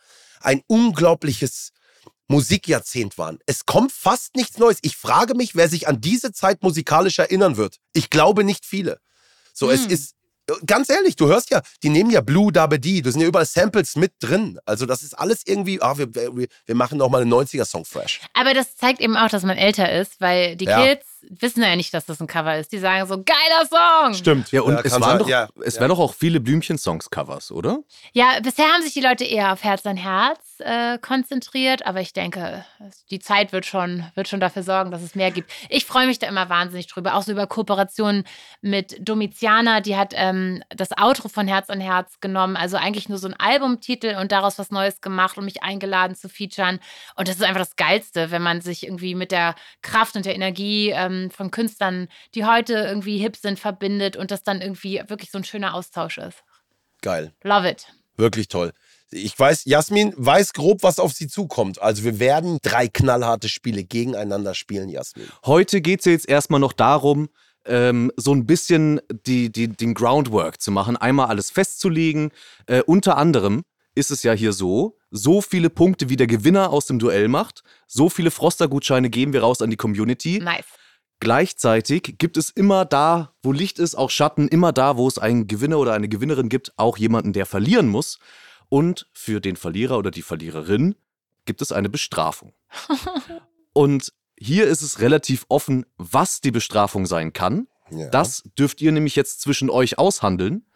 ein unglaubliches Musikjahrzehnt waren. Es kommt fast nichts Neues. Ich frage mich, wer sich an diese Zeit musikalisch erinnern wird. Ich glaube nicht viele. So, es Hm. ist, ganz ehrlich, du hörst ja, die nehmen ja Blue Dabedi, da sind ja überall Samples mit drin. Also das ist alles irgendwie, ah, wir, wir, wir machen nochmal einen 90er-Song fresh. Aber das zeigt eben auch, dass man älter ist, weil die Ja. Kids wissen ja nicht, dass das ein Cover ist. Die sagen so, geiler Song. Stimmt. Ja, und es, kann waren doch, ja, es ja. wären doch auch viele Blümchen-Songs-Covers, oder? Ja, bisher haben sich die Leute eher auf Herz an Herz äh, konzentriert, aber ich denke, es- die Zeit wird schon, wird schon dafür sorgen, dass es mehr gibt. Ich freue mich da immer wahnsinnig drüber, auch so über Kooperationen mit Domiziana, die hat ähm, das Outro von Herz an Herz genommen, also eigentlich nur so ein Albumtitel und daraus was Neues gemacht und mich eingeladen zu featuren. Und das ist einfach das Geilste, wenn man sich irgendwie mit der Kraft und der Energie ähm, von Künstlern, die heute irgendwie hip sind, verbindet und das dann irgendwie wirklich so ein schöner Austausch ist. Geil. Love it. Wirklich toll. Ich weiß, Jasmin weiß grob, was auf sie zukommt. Also wir werden drei knallharte Spiele gegeneinander spielen, Jasmin. Heute geht es jetzt erstmal noch darum, ähm, so ein bisschen die, die, den Groundwork zu machen, einmal alles festzulegen. Äh, unter anderem ist es ja hier so, so viele Punkte wie der Gewinner aus dem Duell macht, so viele Froster-Gutscheine geben wir raus an die Community. Nice. Gleichzeitig gibt es immer da, wo Licht ist, auch Schatten, immer da, wo es einen Gewinner oder eine Gewinnerin gibt, auch jemanden, der verlieren muss. Und für den Verlierer oder die Verliererin gibt es eine Bestrafung. Und hier ist es relativ offen, was die Bestrafung sein kann. Ja. Das dürft ihr nämlich jetzt zwischen euch aushandeln.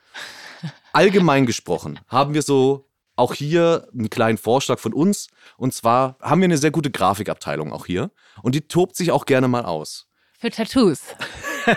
Allgemein gesprochen haben wir so auch hier einen kleinen Vorschlag von uns. Und zwar haben wir eine sehr gute Grafikabteilung auch hier. Und die tobt sich auch gerne mal aus. Für Tattoos.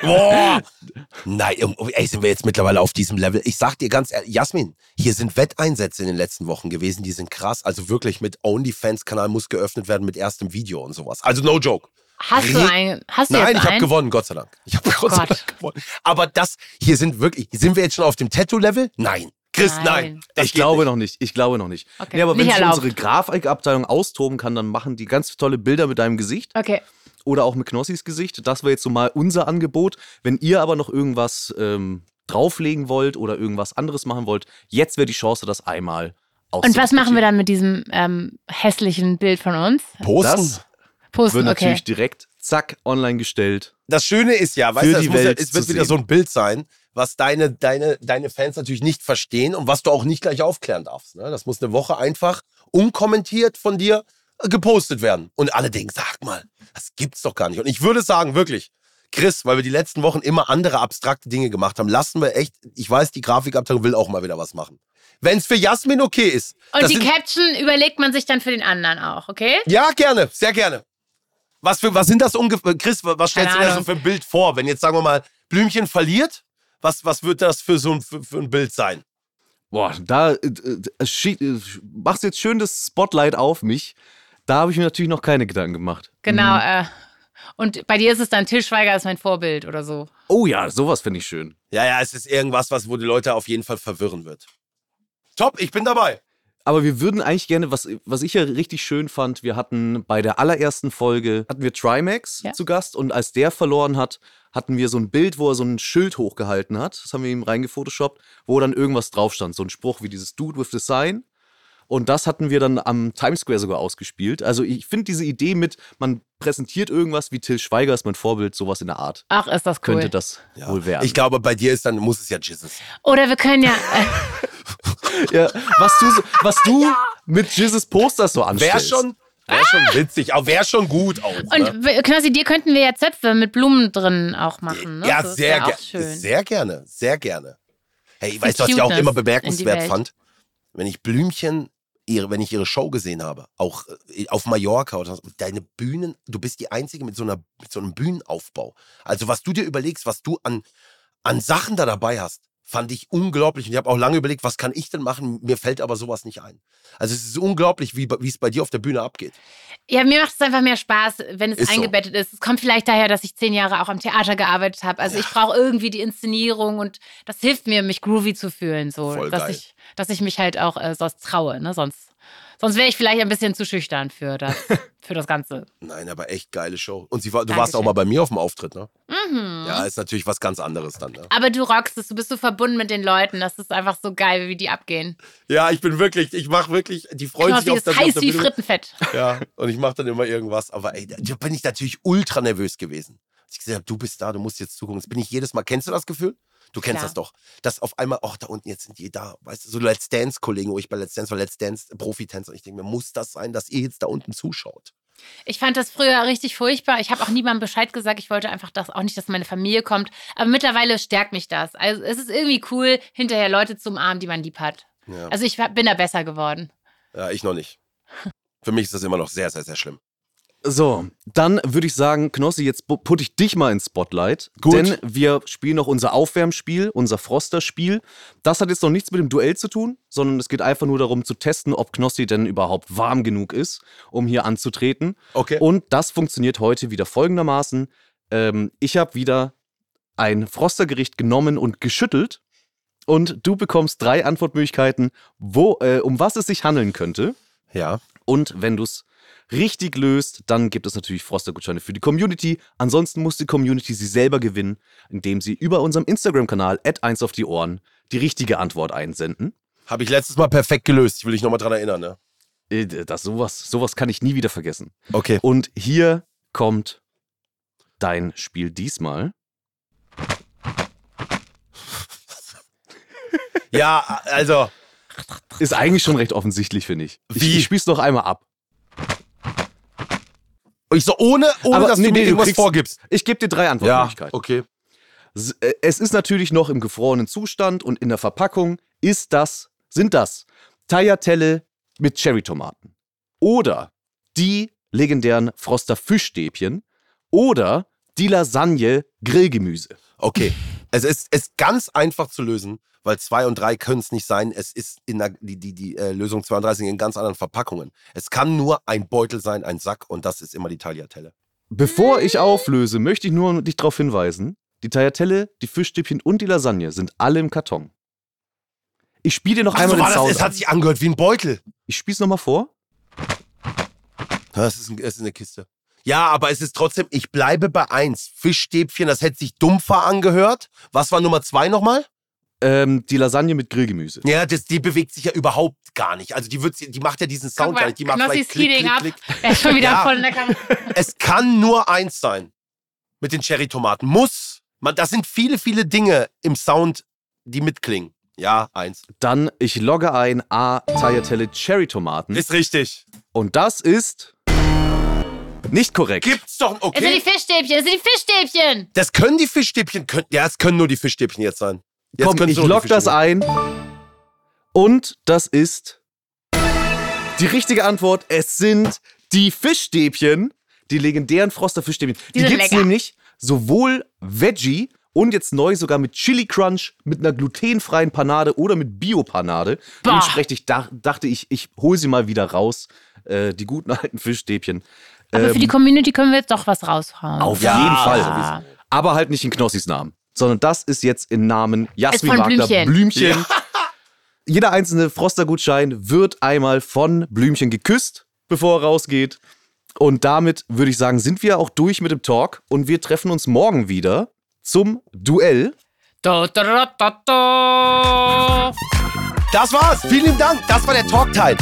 Boah! Nein, ey, sind wir jetzt mittlerweile auf diesem Level? Ich sag dir ganz ehrlich, Jasmin, hier sind Wetteinsätze in den letzten Wochen gewesen, die sind krass. Also wirklich mit OnlyFans-Kanal muss geöffnet werden mit erstem Video und sowas. Also no joke. Hast du einen? Hast du Nein, jetzt ich habe gewonnen, Gott sei Dank. Ich habe Gott sei. Dank gewonnen. Aber das, hier sind wirklich, sind wir jetzt schon auf dem Tattoo-Level? Nein. Chris, nein. Nein. Das ich glaube nicht. noch nicht. Ich glaube noch nicht. Okay, Nee, aber wenn nicht sich erlaubt. unsere Grafikabteilung austoben kann, dann machen die ganz tolle Bilder mit deinem Gesicht Okay. Oder auch mit Knossis Gesicht. Das wäre jetzt so mal unser Angebot. Wenn ihr aber noch irgendwas ähm, drauflegen wollt oder irgendwas anderes machen wollt, jetzt wäre die Chance, das einmal Und was machen wir dann mit diesem ähm, hässlichen Bild von uns? Posten. Das Posten, wird okay. natürlich direkt, zack, online gestellt. das Schöne ist ja, weißt Für du, es, ja, Welt es wird wieder sehen. so ein Bild sein, was deine, deine, deine Fans natürlich nicht verstehen und was du auch nicht gleich aufklären darfst. Ne? Das muss eine Woche einfach unkommentiert von dir gepostet werden. Und alle denken, sag mal, das gibt's doch gar nicht. Und ich würde sagen, wirklich, Chris, weil wir die letzten Wochen immer andere abstrakte Dinge gemacht haben, lassen wir echt, ich weiß, die Grafikabteilung will auch mal wieder was machen. Wenn es für Jasmin okay ist. Und die sind- Caption überlegt man sich dann für den anderen auch, okay? Ja, gerne, sehr gerne. Was, für, was sind das ungefähr? Chris, was stellst Keine du dir so für ein Bild vor? Wenn jetzt, sagen wir mal, Blümchen verliert, was, was wird das für so ein, für, für ein Bild sein? Boah, da äh, äh, äh, machst jetzt schön das Spotlight auf mich. Da habe ich mir natürlich noch keine Gedanken gemacht. Genau. Äh, und bei dir ist es dann Till Schweiger ist mein Vorbild oder so. Oh ja, sowas finde ich schön. Ja, ja, es ist irgendwas, was, wo die Leute auf jeden Fall verwirren wird. Top, ich bin dabei. Aber wir würden eigentlich gerne, was, was ich ja richtig schön fand, wir hatten bei der allerersten Folge, hatten wir Trimax Ja. zu Gast und als der verloren hat, hatten wir so ein Bild, wo er so ein Schild hochgehalten hat. Das haben wir ihm reingefotoshoppt, wo dann irgendwas drauf stand. So ein Spruch wie dieses Dude with the Sign. Und das hatten wir dann am Times Square sogar ausgespielt. Also ich finde diese Idee mit, man präsentiert irgendwas wie Till Schweiger ist mein Vorbild, sowas in der Art. Ach, ist das cool. Könnte das wohl werden. Ich glaube, bei dir ist dann, muss es ja Jesus. Oder wir können ja. Äh, ja, was du, so- was du mit Jesus Posters so Wäre anstellst. schon, wär schon witzig, aber wäre schon gut auch. ne? und w- Knossi, dir könnten wir ja Zöpfe mit Blumen drin auch machen. Ne? Ja, ist sehr, ja ge auch schön. sehr gerne, sehr gerne. Hey, weißt du, was ich auch immer bemerkenswert fand? Wenn ich Blümchen, ihre, wenn ich ihre Show gesehen habe, auch äh, auf Mallorca oder deine Bühnen, du bist die Einzige mit so, einer, mit so einem Bühnenaufbau. Also was du dir überlegst, was du an, an Sachen da dabei hast, fand ich unglaublich. Und ich habe auch lange überlegt, was kann ich denn machen? Mir fällt aber sowas nicht ein. Also es ist unglaublich, wie wie es bei dir auf der Bühne abgeht. Ja, mir macht es einfach mehr Spaß, wenn es Ist so. eingebettet ist. Es kommt vielleicht daher, dass ich zehn Jahre auch am Theater gearbeitet habe. Also ich brauche irgendwie die Inszenierung und das hilft mir, mich groovy zu fühlen. So, Voll dass geil. ich, dass ich mich halt auch äh, sonst traue. Ne? Sonst, sonst wäre ich vielleicht ein bisschen zu schüchtern für das, für das Ganze. Nein, aber echt geile Show. Und sie war, du warst auch Dankeschön. mal bei mir auf dem Auftritt, ne? Mhm. Ja, ist natürlich was ganz anderes dann. Ne? Aber du rockst es, du bist so verbunden mit den Leuten. Das ist einfach so geil, wie die abgehen. Ja, ich bin wirklich, ich mache wirklich, die freuen sich auf auf heiß wie Bühne- Frittenfett. Ja, und ich mache dann immer irgendwas. Aber ey, da bin ich natürlich ultra nervös gewesen. Ich gesagt habe, du bist da, du musst jetzt zugucken. Das bin ich jedes Mal. Kennst du das Gefühl? Du kennst Klar. das doch. Dass auf einmal, ach, da unten, jetzt sind die da. Weißt du, so Let's Dance-Kollegen, wo ich bei Let's Dance war, Let's Dance Profitänzer. Und ich denke mir, muss das sein, dass ihr jetzt da unten zuschaut? Ich fand das früher richtig furchtbar. Ich habe auch niemandem Bescheid gesagt. Ich wollte einfach das auch nicht, dass meine Familie kommt. Aber mittlerweile stärkt mich das. Also es ist irgendwie cool, hinterher Leute zu umarmen, die man lieb hat. Ja, Also ich bin da besser geworden. ja ich noch nicht. Für mich ist das immer noch sehr, sehr, sehr schlimm. So, dann würde ich sagen, Knossi, jetzt pu- putte ich dich mal ins Spotlight. Gut. Denn wir spielen noch unser Aufwärmspiel, unser Froster-Spiel. Das hat jetzt noch nichts mit dem Duell zu tun, sondern es geht einfach nur darum zu testen, ob Knossi denn überhaupt warm genug ist, um hier anzutreten. Okay. Und das funktioniert heute wieder folgendermaßen. Ähm, ich habe wieder ein Frostergericht genommen und geschüttelt. Und du bekommst drei Antwortmöglichkeiten, wo, äh, um was es sich handeln könnte. ja. Und wenn du es richtig löst, dann gibt es natürlich Froster-Gutscheine für die Community. Ansonsten muss die Community sie selber gewinnen, indem sie über unserem Instagram-Kanal at 1 auf die Ohren die richtige Antwort einsenden. Habe ich letztes Mal perfekt gelöst. Ich will dich nochmal dran erinnern, ne? Äh, Das, sowas, sowas kann ich nie wieder vergessen. Okay. Und hier kommt dein Spiel diesmal. Ja, also, Ist eigentlich schon recht offensichtlich, finde ich. Ich, Wie? ich spiel's noch einmal ab. Ich so ohne, ohne Aber dass nee, du mir nee, du irgendwas kriegst- vorgibst. Ich gebe dir drei Ja, Antwortmöglichkeiten. okay. S- äh, Es ist natürlich noch im gefrorenen Zustand und in der Verpackung ist das, sind das Tagliatelle mit Cherrytomaten oder die legendären Froster Fischstäbchen oder die Lasagne Grillgemüse. Okay. Es ist, ganz einfach zu lösen, weil 2 und 3 können es nicht sein. Es ist in der, die, die, die äh, Lösung 32 in ganz anderen Verpackungen. Es kann nur ein Beutel sein, ein Sack und das ist immer die Tagliatelle. Bevor ich auflöse, möchte ich nur dich darauf hinweisen, die Tagliatelle, die Fischstäbchen und die Lasagne sind alle im Karton. Ich spiele dir noch Ach, einmal so den das, Sound es hat sich angehört wie ein Beutel. Ich spiel's noch mal vor. Das ist, ein, das ist eine Kiste. Ja, aber es ist trotzdem, ich bleibe bei 1. Fischstäbchen, das hätte sich dumpfer angehört. Was war Nummer 2 nochmal? Ähm, die Lasagne mit Grillgemüse. Ja, das, die bewegt sich ja überhaupt gar nicht. Also die, wird, die macht ja diesen Sound mal, gar nicht. Die macht Knossi vielleicht ist klick, klick, klick. Er ist schon wieder Ja. voll in der Kamera. Es kann nur eins sein. Mit den Cherry-Tomaten. Muss. Man, das sind viele, viele Dinge im Sound, die mitklingen. Ja, eins. Dann, ich logge ein A, Tagliatelle Cherry-Tomaten. Ist richtig. Und das ist nicht korrekt. Gibt's doch. Es sind Okay. die Fischstäbchen, es sind die Fischstäbchen. Das können die Fischstäbchen. Können, ja, es können nur die Fischstäbchen jetzt sein. Jetzt Komm, ich log das ein. Und das ist die richtige Antwort. Es sind die Fischstäbchen, die legendären Froster Fischstäbchen. Die, Die gibt's lecker. nämlich sowohl Veggie und jetzt neu sogar mit Chili Crunch, mit einer glutenfreien Panade oder mit Bio-Panade. Dementsprechend dach, dachte ich, ich hole sie mal wieder raus. Äh, die guten alten Fischstäbchen. Aber für die Community können wir jetzt doch was raushauen. Auf Ja, jeden Fall. ja. Aber halt nicht in Knossis Namen, sondern das ist jetzt in Namen Jasmin Wagner Blümchen. Blümchen. Jeder einzelne Froster-Gutschein wird einmal von Blümchen geküsst, bevor er rausgeht. Und damit würde ich sagen, sind wir auch durch mit dem Talk und wir treffen uns morgen wieder zum Duell. Da, da, da, da, da. Das war's. Vielen lieben Dank. Das war der Talkteil.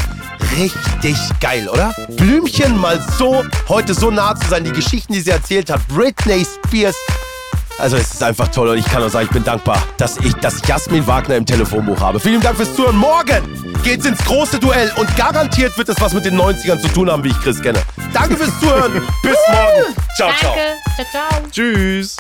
Richtig geil, oder? Blümchen mal so, heute so nah zu sein. Die Geschichten, die sie erzählt hat. Britney Spears. Also es ist einfach toll und ich kann nur sagen, ich bin dankbar, dass ich das Jasmin Wagner im Telefonbuch habe. Vielen Dank fürs Zuhören. Morgen geht's ins große Duell und garantiert wird es was mit den 90ern zu tun haben, wie ich Chris kenne. Danke fürs Zuhören. Bis morgen. Ciao, ciao. Danke. Ciao, ciao. Tschüss.